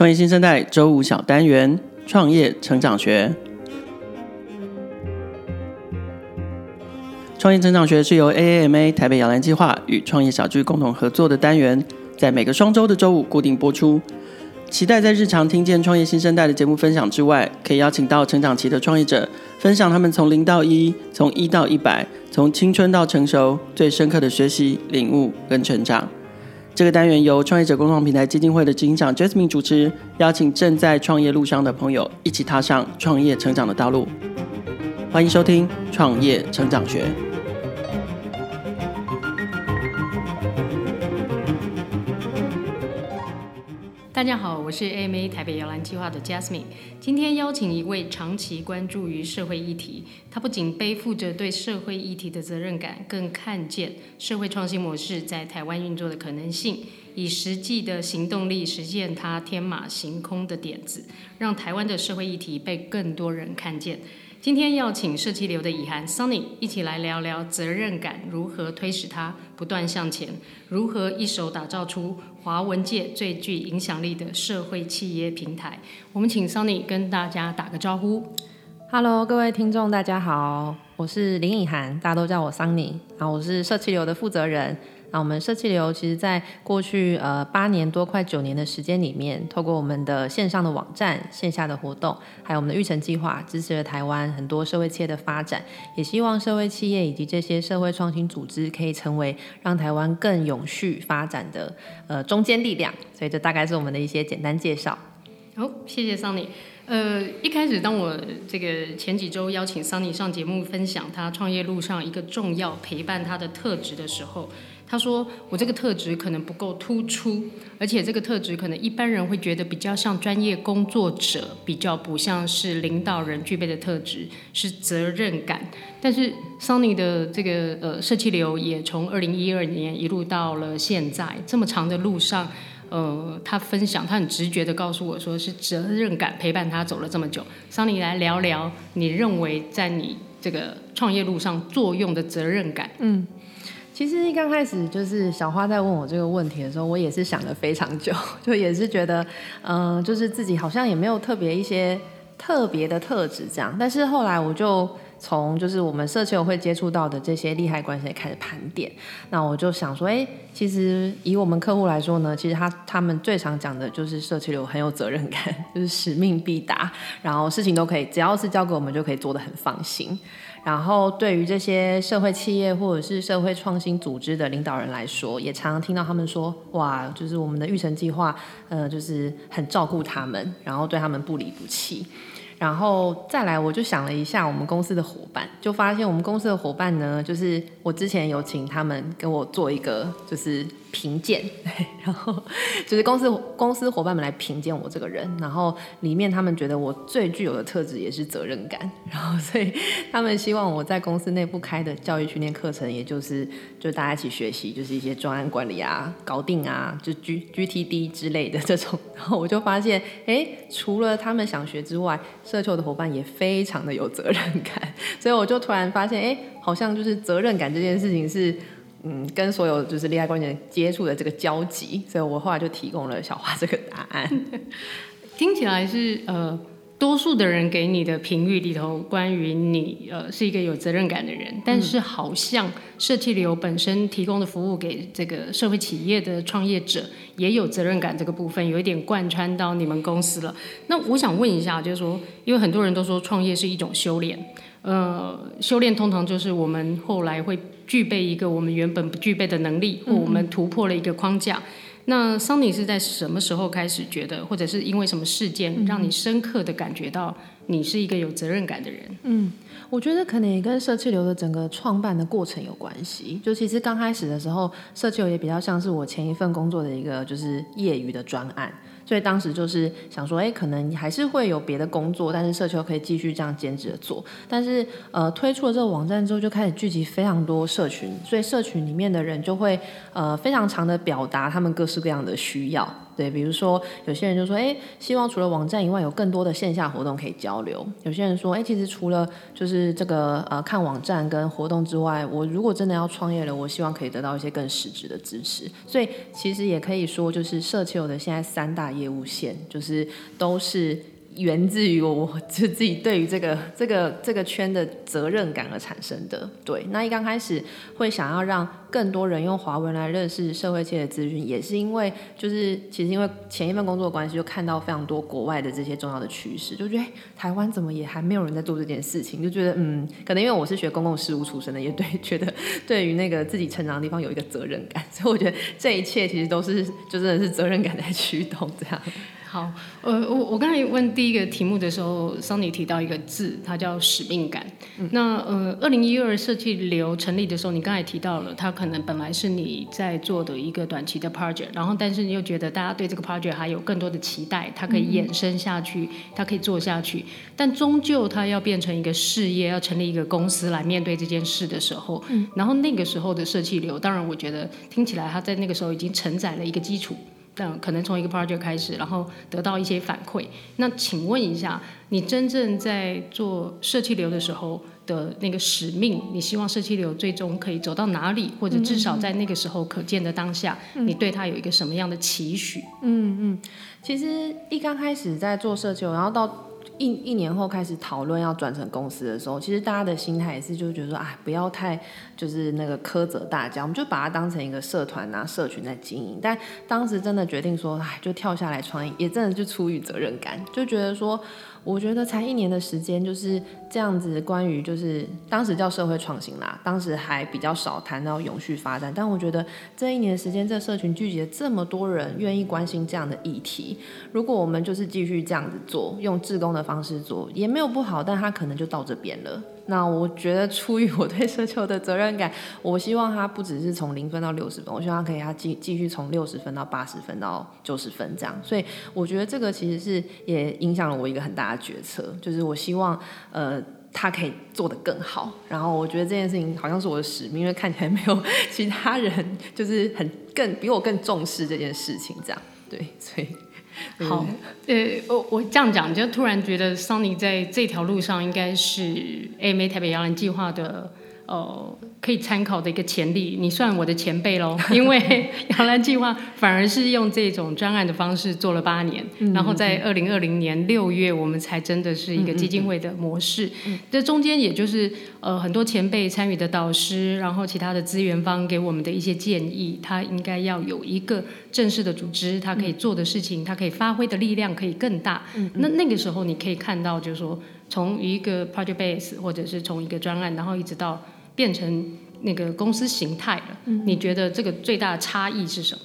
创业新生代周五小单元：创业成长学。创业成长学是由 AAMA 台北摇篮计划与创业小聚共同合作的单元，在每个双周的周五固定播出。期待在日常听见创业新生代的节目分享之外，可以邀请到成长期的创业者，分享他们从零到一、从一到一百、从青春到成熟最深刻的学习、领悟跟成长。这个单元由创业者共创平台基金会的执行长 Jasmine 主持，邀请正在创业路上的朋友一起踏上创业成长的道路。欢迎收听《创业成长学》。大家好，我是 AMA 台北摇篮计划的 Jasmine。今天邀请一位长期关注于社会议题，他不仅背负着对社会议题的责任感，更看见社会创新模式在台湾运作的可能性，以实际的行动力实现他天马行空的点子，让台湾的社会议题被更多人看见。今天要请社企流的以涵 Sunny 一起来聊聊责任感如何推使他不断向前，如何一手打造出华文界最具影响力的社会企业平台。我们请 Sunny 跟大家打个招呼。Hello，各位听众，大家好，我是林以涵，大家都叫我 Sunny，然后我是社企流的负责人。那我们社企流其实在过去呃八年多快九年的时间里面，透过我们的线上的网站、线下的活动，还有我们的育成计划，支持了台湾很多社会企业的发展，也希望社会企业以及这些社会创新组织可以成为让台湾更永续发展的呃中坚力量。所以这大概是我们的一些简单介绍。好，谢谢 Sunny。呃，一开始当我这个前几周邀请 Sunny 上节目分享他创业路上一个重要陪伴他的特质的时候。他说：“我这个特质可能不够突出，而且这个特质可能一般人会觉得比较像专业工作者，比较不像是领导人具备的特质，是责任感。但是 Sunny 的这个呃社企流也从二零一二年一路到了现在这么长的路上，呃，他分享他很直觉的告诉我说，是责任感陪伴他走了这么久。Sunny 来聊聊，你认为在你这个创业路上作用的责任感？”嗯。其实一刚开始就是小花在问我这个问题的时候，我也是想了非常久，就也是觉得，嗯、就是自己好像也没有特别一些特别的特质这样。但是后来我就从就是我们社企流会接触到的这些利害关系开始盘点，那我就想说，哎，其实以我们客户来说呢，其实他他们最常讲的就是社区流很有责任感，就是使命必达，然后事情都可以，只要是交给我们就可以做得很放心。然后，对于这些社会企业或者是社会创新组织的领导人来说，也常常听到他们说：“哇，就是我们的育成计划，呃，就是很照顾他们，然后对他们不离不弃。”然后再来，我就想了一下我们公司的伙伴，就发现我们公司的伙伴呢，就是我之前有请他们跟我做一个，就是。评鉴，然后就是公司公司伙伴们来评鉴我这个人，然后里面他们觉得我最具有的特质也是责任感，然后所以他们希望我在公司内部开的教育训练课程，也就是就大家一起学习，就是一些专案管理啊、搞定啊，就 G GTD 之类的这种，然后我就发现，哎，除了他们想学之外，社球的伙伴也非常的有责任感，所以我就突然发现，哎，好像就是责任感这件事情是。嗯，跟所有就是利害关系人接触的这个交集，所以我后来就提供了小花这个答案。听起来是呃，多数的人给你的评语里头，关于你呃是一个有责任感的人，但是好像设计流本身提供的服务给这个社会企业的创业者也有责任感这个部分，有一点贯穿到你们公司了。那我想问一下，就是说，因为很多人都说创业是一种修炼。呃，修炼通常就是我们后来会具备一个我们原本不具备的能力，或我们突破了一个框架。嗯、那 Sunny 是在什么时候开始觉得，或者是因为什么事件，让你深刻的感觉到你是一个有责任感的人？嗯，我觉得可能也跟社气流的整个创办的过程有关系。就其实刚开始的时候，社气流也比较像是我前一份工作的一个就是业余的专案。所以当时就是想说，哎，可能你还是会有别的工作，但是社球可以继续这样兼职的做。但是，呃，推出了这个网站之后，就开始聚集非常多社群，所以社群里面的人就会，呃，非常常的表达他们各式各样的需要。对，比如说有些人就说，哎，希望除了网站以外，有更多的线下活动可以交流。有些人说，哎，其实除了就是这个呃看网站跟活动之外，我如果真的要创业了，我希望可以得到一些更实质的支持。所以其实也可以说，就是社企的现在三大业务线，就是都是。源自于我，我就自己对于这个这个这个圈的责任感而产生的。对，那一刚开始会想要让更多人用华文来认识社会界的资讯，也是因为就是其实因为前一份工作关系，就看到非常多国外的这些重要的趋势，就觉得台湾怎么也还没有人在做这件事情，就觉得嗯，可能因为我是学公共事务出身的，也对 觉得对于那个自己成长的地方有一个责任感，所以我觉得这一切其实都是就真的是责任感在驱动这样。好，呃，我我刚才问第一个题目的时候，Sunny 提到一个字，它叫使命感。嗯、那呃，二零一二设计流成立的时候，你刚才提到了，它可能本来是你在做的一个短期的 project，然后但是你又觉得大家对这个 project 还有更多的期待，它可以衍生下去，嗯、它可以做下去，但终究它要变成一个事业，要成立一个公司来面对这件事的时候，嗯、然后那个时候的设计流，当然我觉得听起来它在那个时候已经承载了一个基础。但可能从一个 project 开始，然后得到一些反馈。那请问一下，你真正在做社区流的时候的那个使命，你希望社区流最终可以走到哪里，或者至少在那个时候可见的当下，嗯、你对它有一个什么样的期许？嗯嗯，其实一刚开始在做社区流，然后到。一一年后开始讨论要转成公司的时候，其实大家的心态也是就觉得说，哎，不要太就是那个苛责大家，我们就把它当成一个社团啊、社群在经营。但当时真的决定说，哎，就跳下来创业，也真的就出于责任感，就觉得说。我觉得才一年的时间就是这样子。关于就是当时叫社会创新啦，当时还比较少谈到永续发展。但我觉得这一年的时间，这社群聚集了这么多人愿意关心这样的议题。如果我们就是继续这样子做，用自工的方式做，也没有不好。但它可能就到这边了。那我觉得出于我对奢求的责任感，我希望他不只是从零分到六十分，我希望他可以他继继续从六十分到八十分到九十分这样。所以我觉得这个其实是也影响了我一个很大的决策，就是我希望呃他可以做得更好。然后我觉得这件事情好像是我的使命，因为看起来没有其他人就是很更比我更重视这件事情这样。对，所以。好，呃，我我这样讲，就突然觉得桑尼在这条路上应该是 AMA 台北摇篮计划的，呃。可以参考的一个潜力，你算我的前辈喽。因为 摇篮计划反而是用这种专案的方式做了八年，嗯、然后在二零二零年六月，我们才真的是一个基金会的模式。这、中间也就是呃很多前辈参与的导师，然后其他的资源方给我们的一些建议，他应该要有一个正式的组织，他可以做的事情，他可以发挥的力量可以更大。那那个时候你可以看到，就是说从一个 project base 或者是从一个专案，然后一直到。变成那个公司形态了，嗯、你觉得这个最大的差异是什么？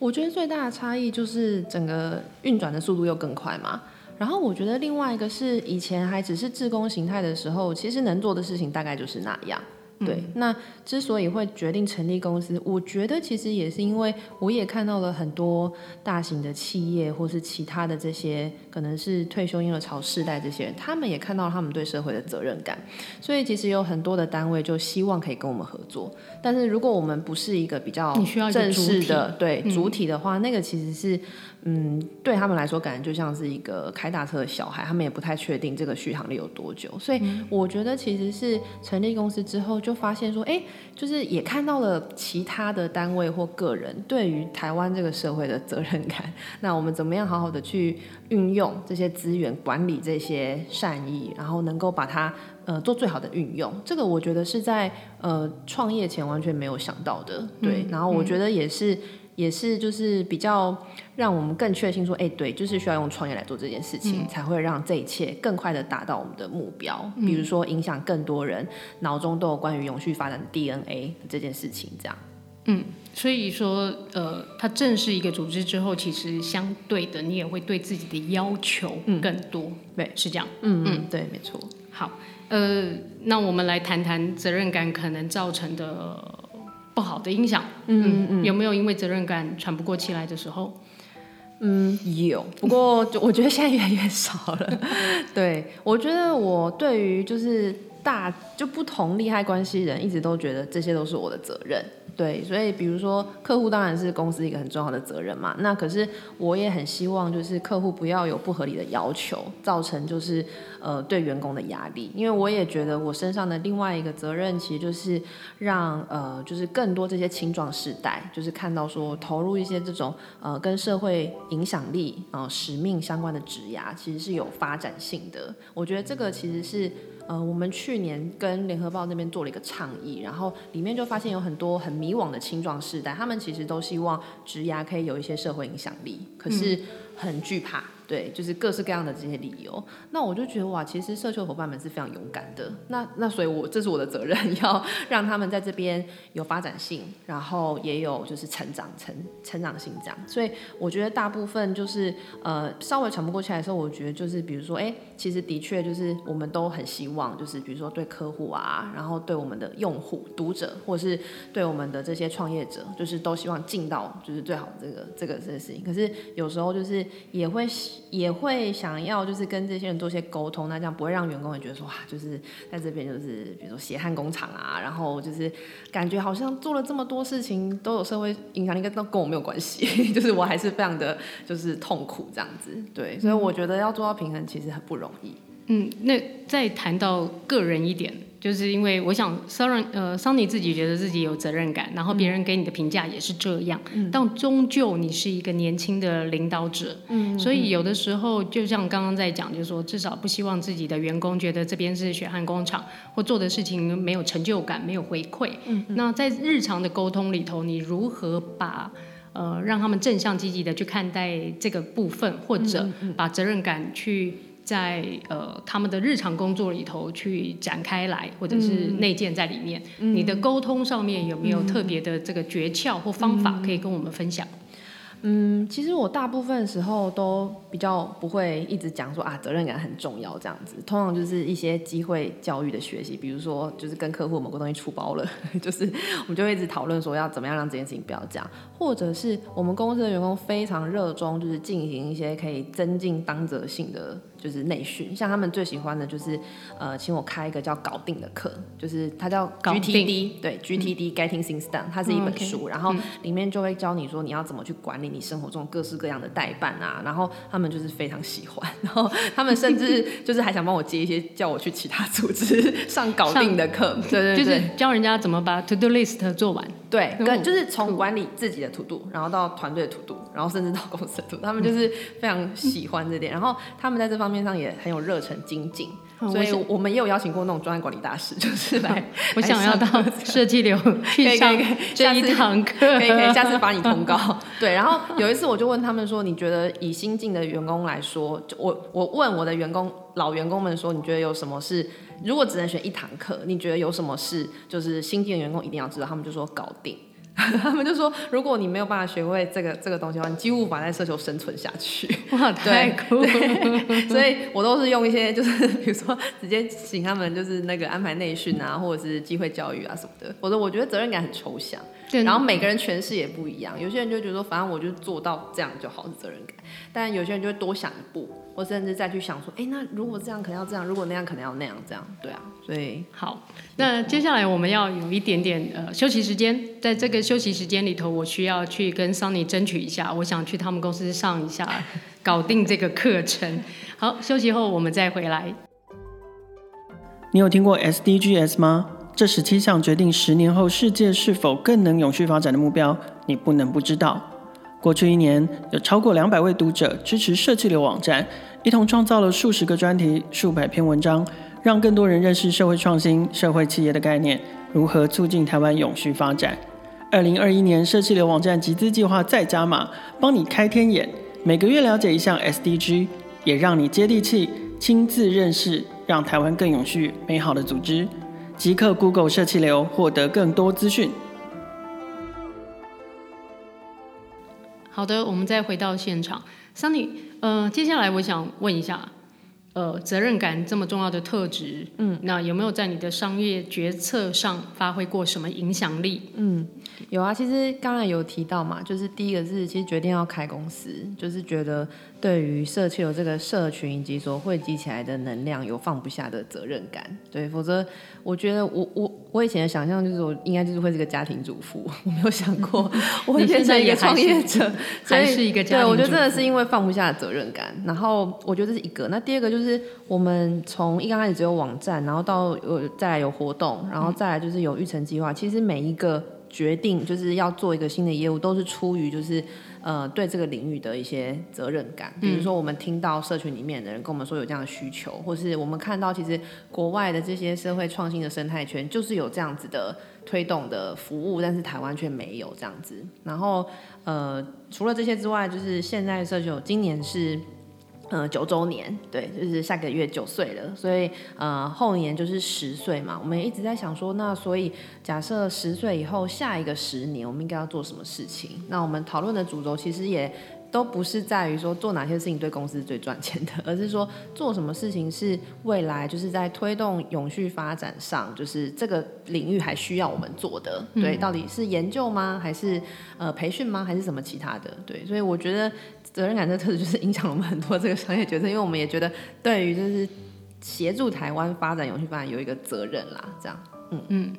我觉得最大的差异就是整个运转的速度又更快嘛。然后我觉得另外一个是以前还只是自工形态的时候，其实能做的事情大概就是那样。对，那之所以会决定成立公司，我觉得其实也是因为我也看到了很多大型的企业，或是其他的这些可能是退休婴儿潮世代这些人，他们也看到了他们对社会的责任感，所以其实有很多的单位就希望可以跟我们合作。但是如果我们不是一个比较正式的对主体的话，那个其实是。嗯，对他们来说，感觉就像是一个开大车的小孩，他们也不太确定这个续航力有多久。所以我觉得其实是成立公司之后，就发现说，哎，就是也看到了其他的单位或个人对于台湾这个社会的责任感。那我们怎么样好好的去运用这些资源，管理这些善意，然后能够把它呃做最好的运用？这个我觉得是在呃创业前完全没有想到的。对，然后我觉得也是。也是，就是比较让我们更确信说，哎，对，就是需要用创业来做这件事情，嗯、才会让这一切更快的达到我们的目标。嗯、比如说，影响更多人脑中都有关于永续发展的 DNA 这件事情，这样。嗯，所以说，呃，它正式一个组织之后，其实相对的，你也会对自己的要求更多。嗯、对，是这样。嗯嗯，对，没错。好，呃，那我们来谈谈责任感可能造成的。不好的影响，嗯嗯，嗯，有没有因为责任感喘不过气来的时候？嗯，有，不过 就我觉得现在越来越少了。对，我觉得我对于就是大就不同利害关系人，一直都觉得这些都是我的责任。对，所以比如说客户当然是公司一个很重要的责任嘛。那可是我也很希望就是客户不要有不合理的要求，造成就是呃对员工的压力。因为我也觉得我身上的另外一个责任，其实就是让呃就是更多这些青壮世代，就是看到说投入一些这种呃跟社会影响力呃使命相关的职涯，其实是有发展性的。我觉得这个其实是。呃，我们去年跟联合报那边做了一个倡议，然后里面就发现有很多很迷惘的青壮世代，他们其实都希望职涯可以有一些社会影响力，可是很惧怕。对，就是各式各样的这些理由，那我就觉得哇，其实社区伙伴们是非常勇敢的。那那所以我，这是我的责任，要让他们在这边有发展性，然后也有就是成长成成长性这样。所以我觉得大部分就是呃稍微喘不过气来的时候，我觉得就是比如说，哎，其实的确就是我们都很希望，就是比如说对客户啊，然后对我们的用户、读者，或者是对我们的这些创业者，就是都希望尽到就是最好这个这个这个事情。可是有时候就是也会。也会想要就是跟这些人做些沟通，那这样不会让员工也觉得说哇，就是在这边就是比如说血汗工厂啊，然后就是感觉好像做了这么多事情都有社会影响力，跟都跟我没有关系，就是我还是非常的就是痛苦这样子，对，所以我觉得要做到平衡其实很不容易。嗯，那再谈到个人一点。就是因为我想，Sunny 呃，Sunny 自己觉得自己有责任感，然后别人给你的评价也是这样。嗯。但终究你是一个年轻的领导者。嗯。所以有的时候，就像刚刚在讲，就是说，至少不希望自己的员工觉得这边是血汗工厂，或做的事情没有成就感、没有回馈。嗯。那在日常的沟通里头，你如何把呃让他们正向积极的去看待这个部分，或者把责任感去。在呃他们的日常工作里头去展开来，或者是内建在里面。嗯、你的沟通上面有没有特别的这个诀窍或方法可以跟我们分享？嗯，其实我大部分时候都比较不会一直讲说啊，责任感很重要这样子。通常就是一些机会教育的学习，比如说就是跟客户某个东西出包了，就是我们就会一直讨论说要怎么样让这件事情不要这样，或者是我们公司的员工非常热衷，就是进行一些可以增进当责性的。就是内训，像他们最喜欢的就是，呃，请我开一个叫“搞定”的课，就是它叫 GTD，对，GTD Getting Things Done，它是一本书，然后里面就会教你说你要怎么去管理你生活中各式各样的代办啊，然后他们就是非常喜欢，然后他们甚至 就是还想帮我接一些叫我去其他组织上搞定的课，对对对，就是教人家怎么把 To Do List 做完，对，跟就是从管理自己的 To Do，然后到团队的 To Do，然后甚至到公司他们就是非常喜欢这点，然后他们在这方面。面上也很有热忱精进，所以我们也有邀请过那种专业管理大师，就是来。我想要到设计流 去上这一堂课，可以可以，下次把你通告。对，然后有一次我就问他们说：“你觉得以新进的员工来说，我我问我的员工老员工们说，你觉得有什么是如果只能选一堂课，你觉得有什么是就是新进的员工一定要知道？”他们就说：“搞定。” 他们就说，如果你没有办法学会这个这个东西的话，你几乎无法在社球生存下去。哇，太酷了！所以我都是用一些，就是比如说直接请他们，就是那个安排内训啊，或者是机会教育啊什么的。我说，我觉得责任感很抽象，然后每个人诠释也不一样。有些人就觉得说，反正我就做到这样就好，是责任感。但有些人就会多想一步，或甚至再去想说，哎，那如果这样可能要这样，如果那样可能要那样，这样对啊。所以好，那接下来我们要有一点点呃休息时间，在这个休息时间里头，我需要去跟 Sunny 争取一下，我想去他们公司上一下，搞定这个课程。好，休息后我们再回来。你有听过 SDGs 吗？这十七项决定十年后世界是否更能永续发展的目标，你不能不知道。过去一年，有超过两百位读者支持社企流网站，一同创造了数十个专题、数百篇文章，让更多人认识社会创新、社会企业的概念，如何促进台湾永续发展。二零二一年，社企流网站集资计划再加码，帮你开天眼，每个月了解一项 SDG，也让你接地气，亲自认识让台湾更永续、美好的组织。即刻 Google 社企流，获得更多资讯。好的，我们再回到现场，Sunny，呃，接下来我想问一下，呃，责任感这么重要的特质，嗯，那有没有在你的商业决策上发挥过什么影响力？嗯，有啊，其实刚才有提到嘛，就是第一个是其实决定要开公司，就是觉得对于社区有这个社群以及所汇集起来的能量有放不下的责任感，对，否则我觉得我我我以前的想象就是我应该就是会是个家庭主妇，我没有想过 我会变成一个创业者，还是一个家庭主妇。对，我觉得真的是因为放不下责任感，然后我觉得这是一个，那第二个就是我们从一刚开始只有网站，然后到有再来有活动，然后再来就是有育成计划，其实每一个。决定就是要做一个新的业务，都是出于就是呃对这个领域的一些责任感。比如说，我们听到社群里面的人跟我们说有这样的需求，或是我们看到其实国外的这些社会创新的生态圈就是有这样子的推动的服务，但是台湾却没有这样子。然后呃除了这些之外，就是现在社群今年是。呃，九周年，对，就是下个月九岁了，所以呃，后年就是十岁嘛。我们一直在想说，那所以假设十岁以后下一个十年，我们应该要做什么事情？那我们讨论的主轴其实也。都不是在于说做哪些事情对公司最赚钱的，而是说做什么事情是未来就是在推动永续发展上，就是这个领域还需要我们做的。对，到底是研究吗？还是呃培训吗？还是什么其他的？对，所以我觉得责任感这特质 就是影响了我们很多这个商业决策，因为我们也觉得对于就是协助台湾发展永续发展有一个责任啦。这样，嗯嗯。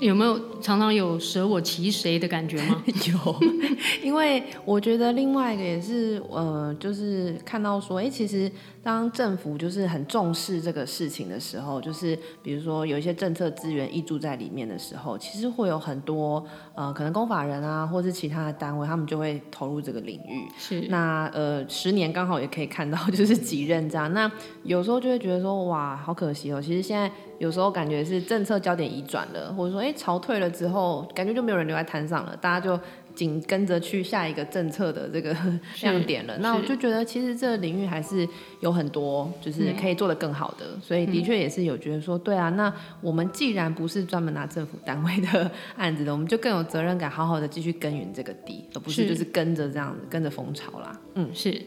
有没有常常有舍我其谁的感觉吗？有，因为我觉得另外一个也是，呃，就是看到说，哎、欸，其实当政府就是很重视这个事情的时候，就是比如说有一些政策资源挹注在里面的时候，其实会有很多呃，可能公法人啊，或是其他的单位，他们就会投入这个领域。是。那呃，十年刚好也可以看到，就是几任这样。那有时候就会觉得说，哇，好可惜哦。其实现在。有时候感觉是政策焦点移转了，或者说，哎，潮退了之后，感觉就没有人留在摊上了，大家就紧跟着去下一个政策的这个 亮点了。那我就觉得，其实这个领域还是有很多，就是可以做得更好的。嗯、所以的确也是有觉得说，对啊，那我们既然不是专门拿政府单位的 案子的，我们就更有责任感，好好的继续耕耘这个地，而不是就是跟着这样子跟着风潮啦。嗯，是。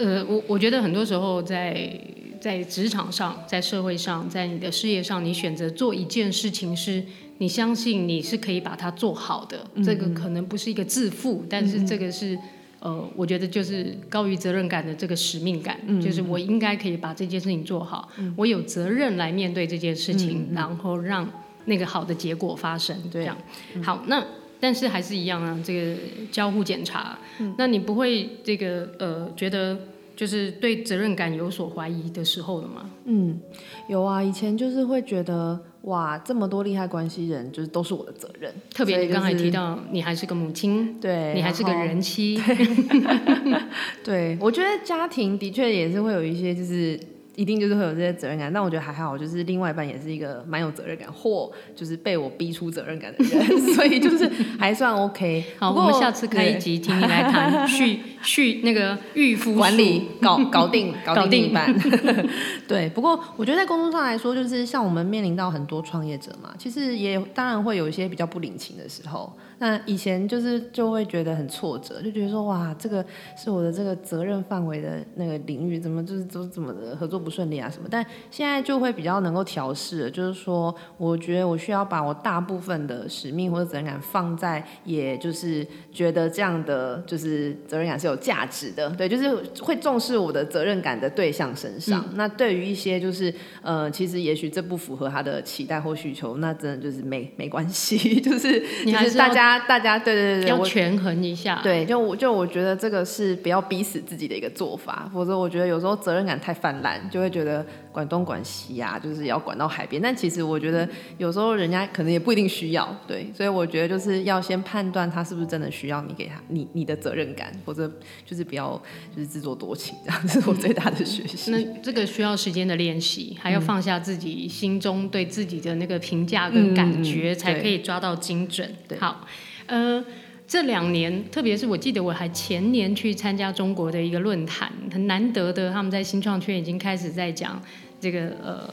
呃，我我觉得很多时候在在职场上，在社会上，在你的事业上，你选择做一件事情，是你相信你是可以把它做好的。嗯、这个可能不是一个自负，但是这个是呃，我觉得就是高于责任感的这个使命感，嗯、就是我应该可以把这件事情做好，嗯、我有责任来面对这件事情，嗯、然后让那个好的结果发生。这样，嗯、好，那。但是还是一样啊，这个交互检查，嗯、那你不会这个呃觉得就是对责任感有所怀疑的时候了吗？嗯，有啊，以前就是会觉得哇，这么多利害关系人，就是都是我的责任。特别你刚才提到，你还是个母亲，对，你还是个人妻，对，对，我觉得家庭的确也是会有一些就是。一定就是会有这些责任感，但我觉得还好，就是另外一半也是一个蛮有责任感，或就是被我逼出责任感的人，所以就是还算 OK。好，我们下次可以集，对听你来谈续续那个预付管理搞搞定搞定一半。对，不过我觉得在工作上来说，就是像我们面临到很多创业者嘛，其实也当然会有一些比较不领情的时候。那以前就是就会觉得很挫折，就觉得说哇，这个是我的这个责任范围的那个领域，怎么就是都怎么的合作不顺利啊什么？但现在就会比较能够调试了，就是说，我觉得我需要把我大部分的使命或者责任感放在，也就是觉得这样的就是责任感是有价值的，对，就是会重视我的责任感的对象身上。嗯、那对于一些就是呃，其实也许这不符合他的期待或需求，那真的就是没没关系，就是就是大家。大家对对对对，要权衡一下。对，就我就我觉得这个是不要逼死自己的一个做法，否则我觉得有时候责任感太泛滥，就会觉得管东管西呀、啊，就是要管到海边。但其实我觉得有时候人家可能也不一定需要，对，所以我觉得就是要先判断他是不是真的需要你给他你你的责任感，或者就是不要就是自作多情这样，这是我最大的学习。那这个需要时间的练习，还要放下自己心中对自己的那个评价跟感觉，嗯、才可以抓到精准。对，好。呃，这两年，特别是我记得我还前年去参加中国的一个论坛，很难得的，他们在新创圈已经开始在讲这个呃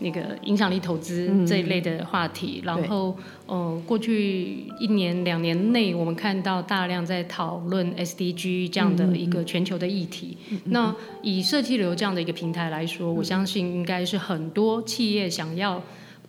那个影响力投资这一类的话题。嗯、然后，呃，过去一年两年内，我们看到大量在讨论 SDG 这样的一个全球的议题。那以设计流这样的一个平台来说，嗯、我相信应该是很多企业想要。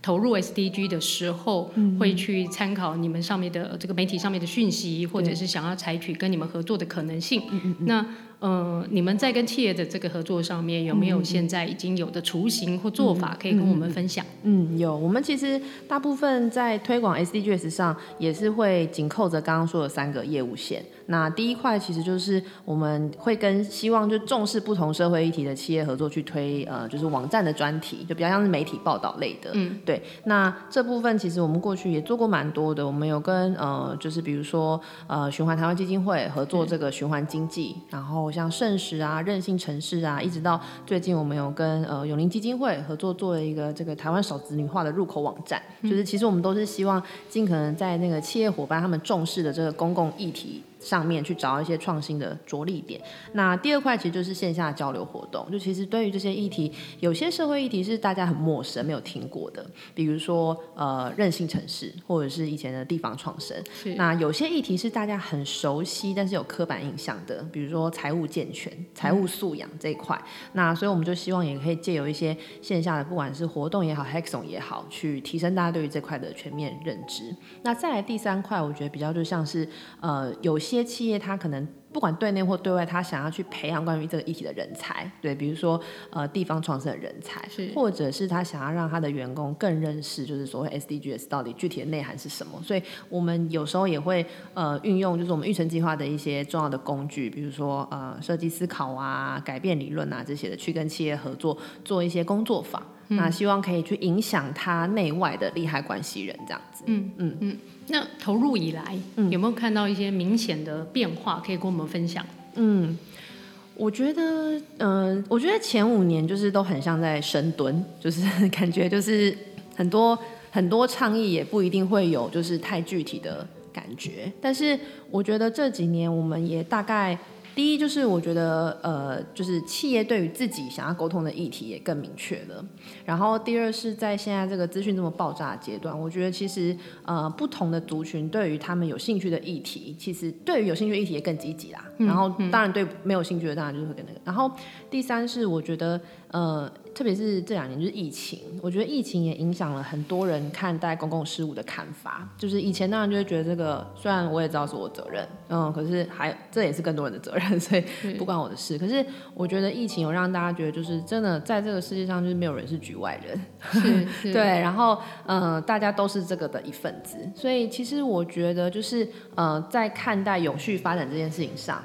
投入 SDG 的时候，会去参考你们上面的这个媒体上面的讯息，或者是想要采取跟你们合作的可能性。那呃，你们在跟企业的这个合作上面，有没有现在已经有的雏形或做法可以跟我们分享？嗯，有。我们其实大部分在推广 SDGs 上，也是会紧扣着刚刚说的三个业务线。那第一块其实就是我们会跟希望就重视不同社会议题的企业合作去推，呃，就是网站的专题，就比较像是媒体报道类的。嗯，对。那这部分其实我们过去也做过蛮多的，我们有跟呃，就是比如说呃，循环台湾基金会合作这个循环经济，然后。像盛时啊、韧性城市啊，一直到最近，我们有跟呃永林基金会合作做了一个这个台湾少子女化的入口网站，就是其实我们都是希望尽可能在那个企业伙伴他们重视的这个公共议题。上面去找一些创新的着力点。那第二块其实就是线下交流活动。就其实对于这些议题，有些社会议题是大家很陌生、没有听过的，比如说呃韧性城市，或者是以前的地方创生。是。那有些议题是大家很熟悉，但是有刻板印象的，比如说财务健全、财务素养这一块。嗯。那所以我们就希望也可以借由一些线下的，不管是活动也好，Hackathon 也好，去提升大家对于这块的全面认知。那再来第三块，我觉得比较就像是呃有些。些企业，它可能不管对内或对外，他想要去培养关于这个议题的人才，对，比如说呃地方创生的人才，是或者是他想要让他的员工更认识，就是所谓 SDGs 到底具体的内涵是什么。所以我们有时候也会呃运用，就是我们育成计划的一些重要的工具，比如说呃设计思考啊、改变理论啊这些的，去跟企业合作做一些工作坊，嗯、那希望可以去影响他内外的利害关系人这样子。嗯嗯嗯。那投入以来，有没有看到一些明显的变化？可以跟我们分享？嗯，我觉得，嗯、呃，我觉得前五年就是都很像在深蹲，就是感觉就是很多很多倡议也不一定会有就是太具体的感觉，但是我觉得这几年我们也大概。第一就是我觉得，呃，就是企业对于自己想要沟通的议题也更明确了。然后第二是在现在这个资讯这么爆炸的阶段，我觉得其实呃不同的族群对于他们有兴趣的议题，其实对于有兴趣的议题也更积极啦。然后当然对没有兴趣的当然就是会跟那个。然后第三是我觉得呃。特别是这两年，就是疫情，我觉得疫情也影响了很多人看待公共事务的看法。就是以前当然就会觉得这个，虽然我也知道是我责任，嗯，可是还这也是更多人的责任，所以不关我的事。可是我觉得疫情有让大家觉得，就是真的在这个世界上，就是没有人是局外人，对。然后，嗯，大家都是这个的一份子。所以其实我觉得，就是呃，在看待永续发展这件事情上。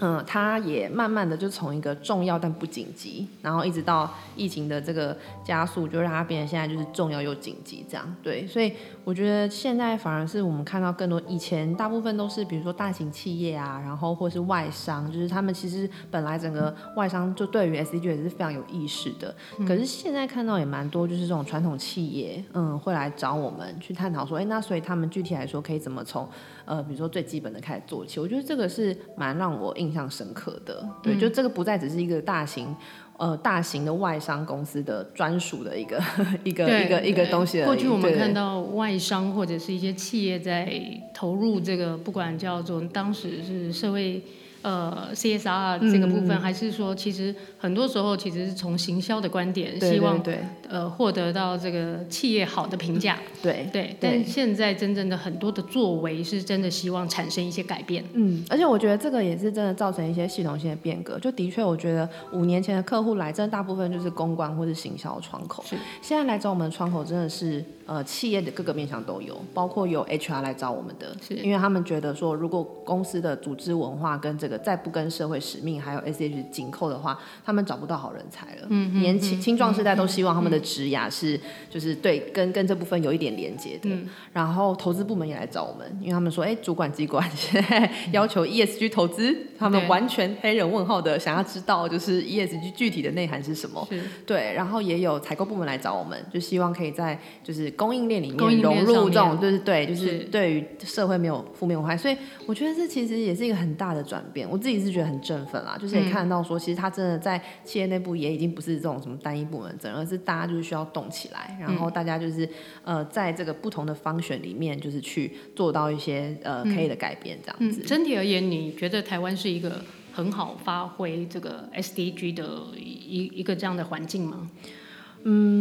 嗯，它也慢慢的就从一个重要但不紧急，然后一直到疫情的这个加速，就让它变成现在就是重要又紧急这样。对，所以我觉得现在反而是我们看到更多，以前大部分都是比如说大型企业啊，然后或是外商，就是他们其实本来整个外商就对于 SDG 也是非常有意识的。可是现在看到也蛮多，就是这种传统企业，嗯，会来找我们去探讨说，哎，那所以他们具体来说可以怎么从呃，比如说最基本的开始做起？我觉得这个是蛮让我印。印象深刻的，对，就这个不再只是一个大型，呃，大型的外商公司的专属的一个 一个一个一个东西。过去我们看到外商或者是一些企业在投入这个，不管叫做当时是社会。呃，CSR 这个部分，还是说，其实很多时候其实是从行销的观点，希望呃获得到这个企业好的评价。对对。但现在真正的很多的作为，是真的希望产生一些改变。嗯，而且我觉得这个也是真的造成一些系统性的变革。就的确，我觉得五年前的客户来，真的大部分就是公关或是行销窗口。是。现在来找我们的窗口，真的是呃企业的各个面向都有，包括有 HR 来找我们的，是因为他们觉得说，如果公司的组织文化跟这个再不跟社会使命还有 SDG 紧扣的话，他们找不到好人才了。嗯，年轻青壮世代都希望他们的职涯是就是对跟跟这部分有一点连接的。嗯。然后投资部门也来找我们，因为他们说，哎，主管机关现在 要求 ESG 投资，他们完全黑人问号的想要知道就是 ESG 具体的内涵是什么。是。对，然后也有采购部门来找我们，就希望可以在就是供应链里面融入这种，就是对，就是对于社会没有负面危害。所以我觉得这其实也是一个很大的转变。我自己。是觉得很振奋啦，就是也看到说，其实他真的在企业内部也已经不是这种什么单一部门责任，而是大家就是需要动起来，然后大家就是呃，在这个不同的方选里面，就是去做到一些呃可以的改变，这样子。整体而言，你觉得台湾是一个很好发挥这个 SDG 的一一个这样的环境吗？嗯，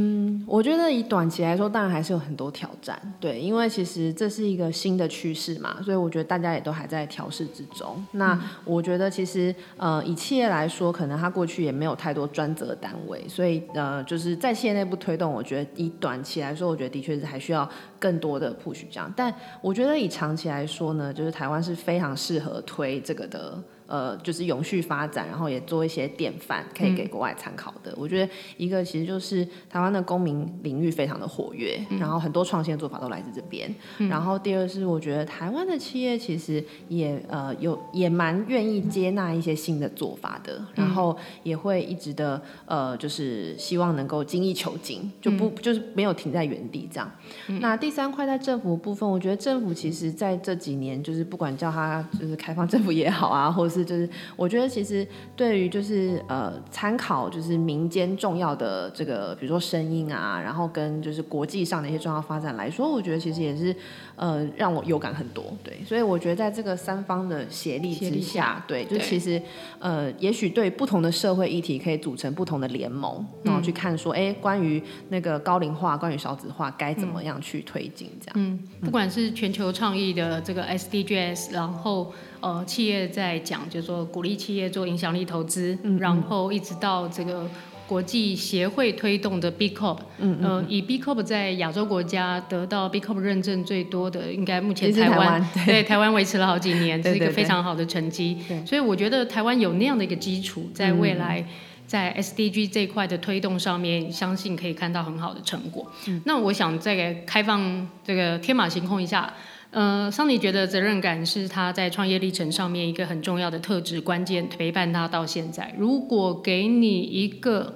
我觉得以短期来说，当然还是有很多挑战，对，因为其实这是一个新的趋势嘛，所以我觉得大家也都还在调试之中。那我觉得其实呃，以企业来说，可能它过去也没有太多专责单位，所以呃，就是在企业内部推动，我觉得以短期来说，我觉得的确是还需要更多的 push 这样。但我觉得以长期来说呢，就是台湾是非常适合推这个的。呃，就是永续发展，然后也做一些典范，可以给国外参考的。嗯、我觉得一个其实就是台湾的公民领域非常的活跃，嗯、然后很多创新的做法都来自这边。嗯、然后第二是我觉得台湾的企业其实也呃有也蛮愿意接纳一些新的做法的，嗯、然后也会一直的呃就是希望能够精益求精，就不、嗯、就是没有停在原地这样。嗯、那第三块在政府部分，我觉得政府其实在这几年就是不管叫它就是开放政府也好啊，或者是就是，我觉得其实对于就是呃参考就是民间重要的这个，比如说声音啊，然后跟就是国际上的一些重要发展来说，我觉得其实也是呃让我有感很多。对，所以我觉得在这个三方的协力之下，对，就其实呃也许对不同的社会议题可以组成不同的联盟，然后去看说，哎，关于那个高龄化、关于少子化该怎么样去推进这样。嗯，不管是全球倡议的这个 SDGs，然后。呃，企业在讲，就是说鼓励企业做影响力投资，然后一直到这个国际协会推动的 B Corp，嗯，嗯，呃，以 B Corp 在亚洲国家得到 B Corp 认证最多的，应该目前台湾，对，对台湾维持了好几年，是一个非常好的成绩。对，所以我觉得台湾有那样的一个基础，在未来在 SDG 这一块的推动上面，相信可以看到很好的成果。嗯，那我想再给开放这个天马行空一下。呃，桑尼觉得责任感是他在创业历程上面一个很重要的特质，关键陪伴他到现在。如果给你一个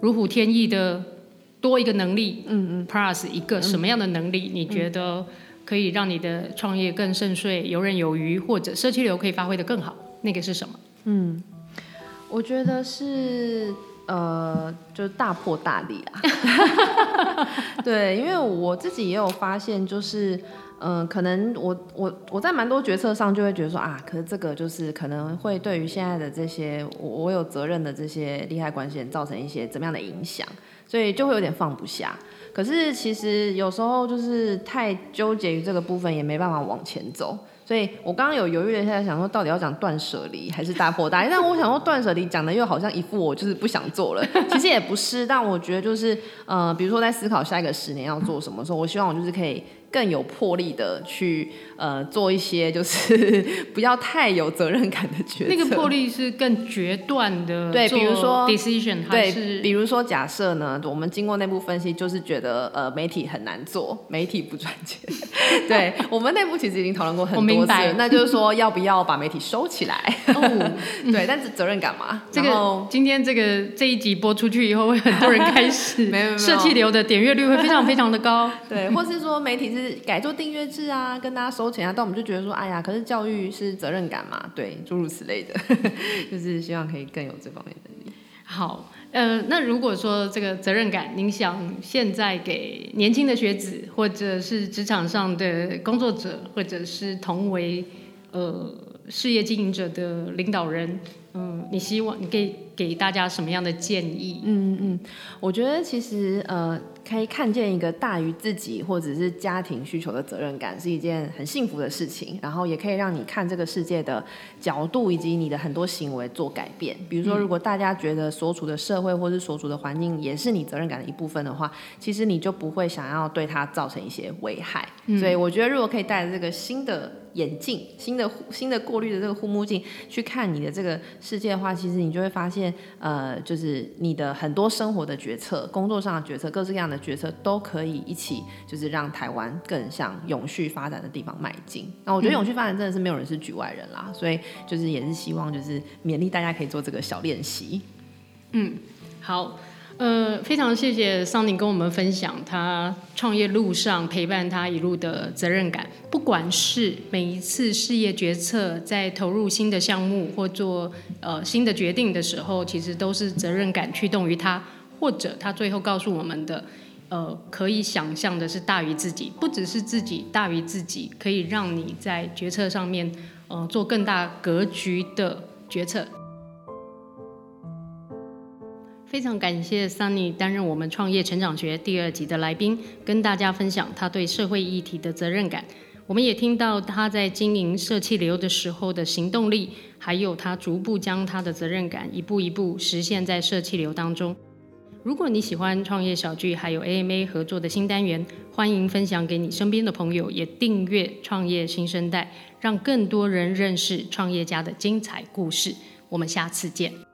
如虎添翼的多一个能力，嗯嗯，plus 一个什么样的能力，嗯、你觉得可以让你的创业更顺遂、游刃有余，或者社区流可以发挥的更好？那个是什么？嗯，我觉得是呃，就是大破大立啊。对，因为我自己也有发现，就是。嗯、可能我我我在蛮多决策上就会觉得说啊，可是这个就是可能会对于现在的这些我我有责任的这些利害关系人造成一些怎么样的影响，所以就会有点放不下。可是其实有时候就是太纠结于这个部分，也没办法往前走。所以我刚刚有犹豫了一下，想说到底要讲断舍离还是大破大立？但我想说断舍离讲的又好像一副我就是不想做了，其实也不是。但我觉得就是呃，比如说在思考下一个十年要做什么时候，我希望我就是可以。更有魄力的去呃做一些就是不要太有责任感的决策。那个魄力是更决断的，对，比如说 decision，对，比如说假设呢，我们经过内部分析，就是觉得呃媒体很难做，媒体不赚钱。对，我们内部其实已经讨论过很多次，那就是说要不要把媒体收起来？哦，对，但是责任感嘛。这个今天这个这一集播出去以后，会很多人开始，没有社企流的点阅率会非常非常的高。对，或是说媒体是。改做订阅制啊，跟大家收钱啊，但我们就觉得说，哎呀，可是教育是责任感嘛，对，诸如此类的，就是希望可以更有这方面的能力。好，呃，那如果说这个责任感，您想现在给年轻的学子，或者是职场上的工作者，或者是同为呃事业经营者的领导人，嗯、你希望你给给大家什么样的建议？嗯嗯，我觉得其实呃。可以看见一个大于自己或者是家庭需求的责任感，是一件很幸福的事情。然后也可以让你看这个世界的角度以及你的很多行为做改变。比如说，如果大家觉得所处的社会或是所处的环境也是你责任感的一部分的话，其实你就不会想要对它造成一些危害。所以我觉得，如果可以带着这个新的。眼镜，新的新的过滤的这个护目镜去看你的这个世界的话，其实你就会发现，呃，就是你的很多生活的决策、工作上的决策、各式各样的决策，都可以一起，就是让台湾更向永续发展的地方迈进。那我觉得永续发展真的是没有人是局外人啦，所以就是也是希望就是勉励大家可以做这个小练习。嗯，好。呃，非常谢谢桑尼跟我们分享他创业路上陪伴他一路的责任感。不管是每一次事业决策，在投入新的项目或做呃新的决定的时候，其实都是责任感驱动于他，或者他最后告诉我们的，呃，可以想象的是大于自己，不只是自己大于自己，可以让你在决策上面呃做更大格局的决策。非常感谢 Sunny 担任我们创业成长学第二集的来宾，跟大家分享他对社会议题的责任感。我们也听到他在经营社气流的时候的行动力，还有他逐步将他的责任感一步一步实现在社气流当中。如果你喜欢创业小聚，还有 AMA 合作的新单元，欢迎分享给你身边的朋友，也订阅创业新生代，让更多人认识创业家的精彩故事。我们下次见。